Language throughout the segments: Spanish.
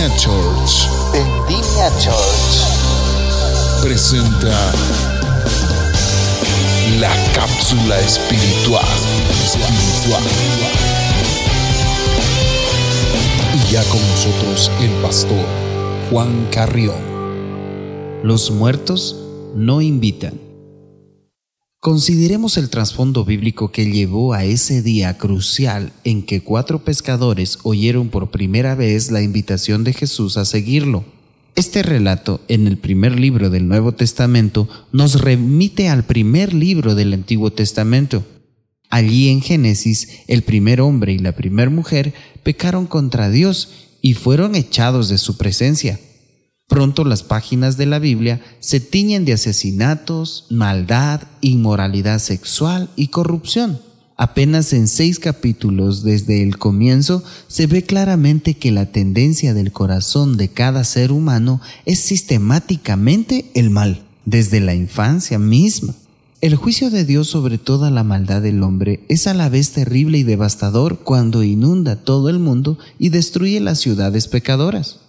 Vendimia Church. Vendimia Church. Presenta la cápsula espiritual. espiritual. Y ya con nosotros el pastor Juan Carrión. Los muertos no invitan. Consideremos el trasfondo bíblico que llevó a ese día crucial en que cuatro pescadores oyeron por primera vez la invitación de Jesús a seguirlo. Este relato en el primer libro del Nuevo Testamento nos remite al primer libro del Antiguo Testamento. Allí en Génesis, el primer hombre y la primera mujer pecaron contra Dios y fueron echados de su presencia. Pronto las páginas de la Biblia se tiñen de asesinatos, maldad, inmoralidad sexual y corrupción. Apenas en seis capítulos desde el comienzo se ve claramente que la tendencia del corazón de cada ser humano es sistemáticamente el mal, desde la infancia misma. El juicio de Dios sobre toda la maldad del hombre es a la vez terrible y devastador cuando inunda todo el mundo y destruye las ciudades pecadoras.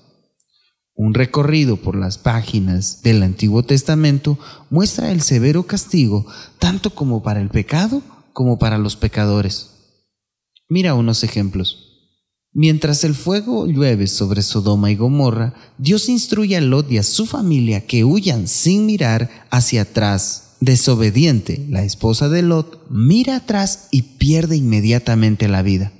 Un recorrido por las páginas del Antiguo Testamento muestra el severo castigo tanto como para el pecado como para los pecadores. Mira unos ejemplos. Mientras el fuego llueve sobre Sodoma y Gomorra, Dios instruye a Lot y a su familia que huyan sin mirar hacia atrás. Desobediente, la esposa de Lot mira atrás y pierde inmediatamente la vida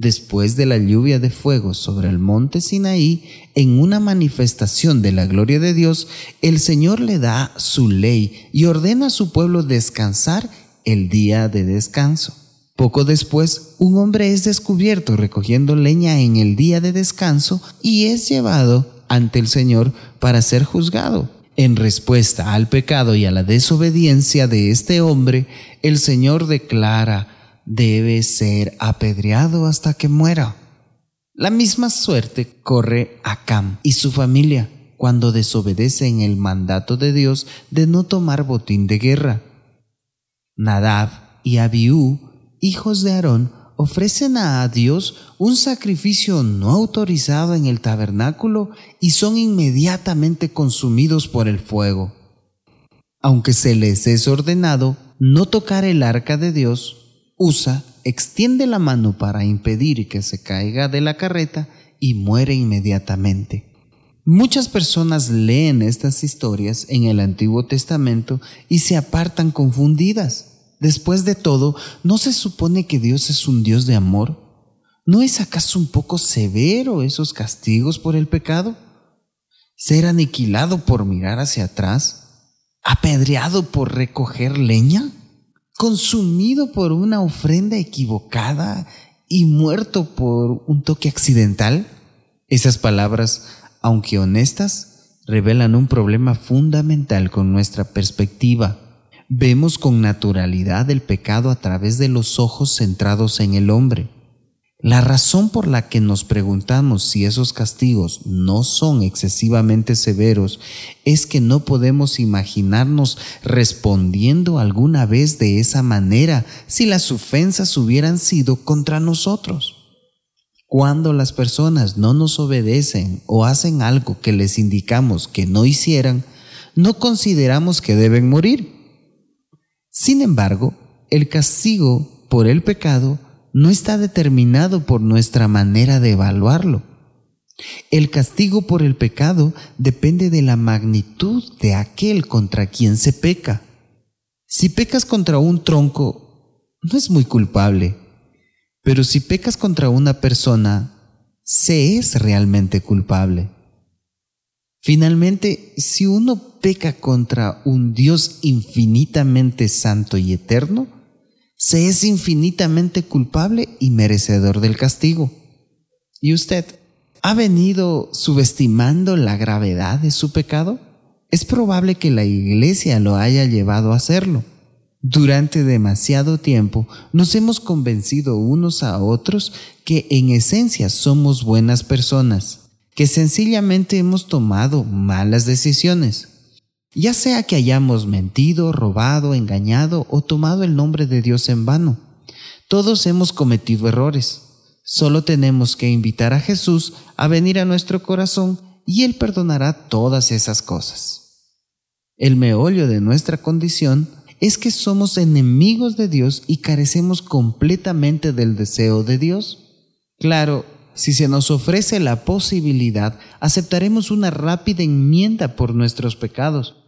después de la lluvia de fuego sobre el monte Sinaí, en una manifestación de la gloria de Dios, el Señor le da su ley y ordena a su pueblo descansar el día de descanso. Poco después, un hombre es descubierto recogiendo leña en el día de descanso y es llevado ante el Señor para ser juzgado. En respuesta al pecado y a la desobediencia de este hombre, el Señor declara debe ser apedreado hasta que muera. La misma suerte corre a Cam y su familia cuando desobedecen el mandato de Dios de no tomar botín de guerra. Nadab y Abiú, hijos de Aarón, ofrecen a Dios un sacrificio no autorizado en el tabernáculo y son inmediatamente consumidos por el fuego. Aunque se les es ordenado no tocar el arca de Dios, Usa extiende la mano para impedir que se caiga de la carreta y muere inmediatamente. Muchas personas leen estas historias en el Antiguo Testamento y se apartan confundidas. Después de todo, ¿no se supone que Dios es un Dios de amor? ¿No es acaso un poco severo esos castigos por el pecado? ¿Ser aniquilado por mirar hacia atrás? ¿Apedreado por recoger leña? Consumido por una ofrenda equivocada y muerto por un toque accidental? Esas palabras, aunque honestas, revelan un problema fundamental con nuestra perspectiva. Vemos con naturalidad el pecado a través de los ojos centrados en el hombre. La razón por la que nos preguntamos si esos castigos no son excesivamente severos es que no podemos imaginarnos respondiendo alguna vez de esa manera si las ofensas hubieran sido contra nosotros. Cuando las personas no nos obedecen o hacen algo que les indicamos que no hicieran, no consideramos que deben morir. Sin embargo, el castigo por el pecado no está determinado por nuestra manera de evaluarlo. El castigo por el pecado depende de la magnitud de aquel contra quien se peca. Si pecas contra un tronco, no es muy culpable, pero si pecas contra una persona, se es realmente culpable. Finalmente, si uno peca contra un Dios infinitamente santo y eterno, se es infinitamente culpable y merecedor del castigo. ¿Y usted ha venido subestimando la gravedad de su pecado? Es probable que la iglesia lo haya llevado a hacerlo. Durante demasiado tiempo nos hemos convencido unos a otros que en esencia somos buenas personas, que sencillamente hemos tomado malas decisiones. Ya sea que hayamos mentido, robado, engañado o tomado el nombre de Dios en vano, todos hemos cometido errores. Solo tenemos que invitar a Jesús a venir a nuestro corazón y Él perdonará todas esas cosas. El meollo de nuestra condición es que somos enemigos de Dios y carecemos completamente del deseo de Dios. Claro, si se nos ofrece la posibilidad, aceptaremos una rápida enmienda por nuestros pecados.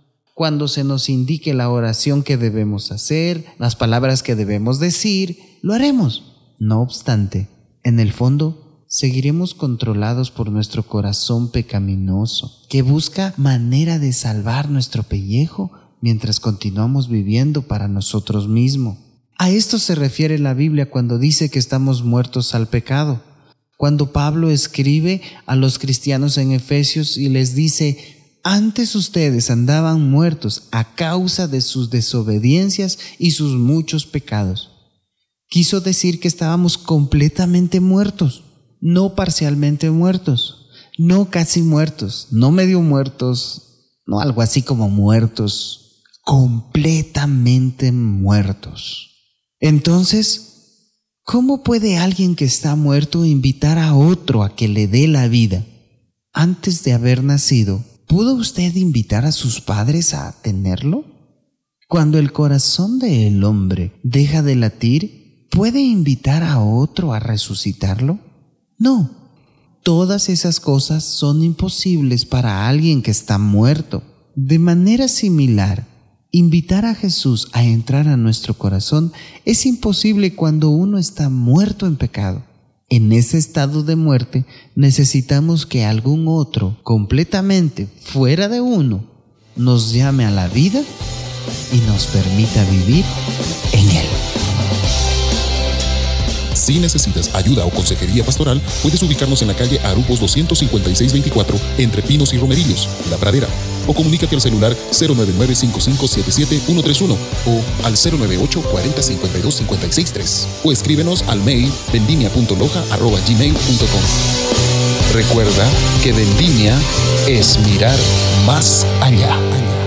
Cuando se nos indique la oración que debemos hacer, las palabras que debemos decir, lo haremos. No obstante, en el fondo, seguiremos controlados por nuestro corazón pecaminoso, que busca manera de salvar nuestro pellejo mientras continuamos viviendo para nosotros mismos. A esto se refiere la Biblia cuando dice que estamos muertos al pecado. Cuando Pablo escribe a los cristianos en Efesios y les dice, antes ustedes andaban muertos a causa de sus desobediencias y sus muchos pecados. Quiso decir que estábamos completamente muertos, no parcialmente muertos, no casi muertos, no medio muertos, no algo así como muertos, completamente muertos. Entonces, ¿cómo puede alguien que está muerto invitar a otro a que le dé la vida? Antes de haber nacido, ¿pudo usted invitar a sus padres a tenerlo? Cuando el corazón del hombre deja de latir, ¿puede invitar a otro a resucitarlo? No. Todas esas cosas son imposibles para alguien que está muerto. De manera similar, Invitar a Jesús a entrar a nuestro corazón es imposible cuando uno está muerto en pecado. En ese estado de muerte necesitamos que algún otro, completamente fuera de uno, nos llame a la vida y nos permita vivir en él. Si necesitas ayuda o consejería pastoral, puedes ubicarnos en la calle Arupos 25624 entre Pinos y Romerillos, La Pradera o comunícate al celular 099 131 o al 098 40 52 563 o escríbenos al mail vendimia.loja.gmail.com Recuerda que vendimia es mirar más allá.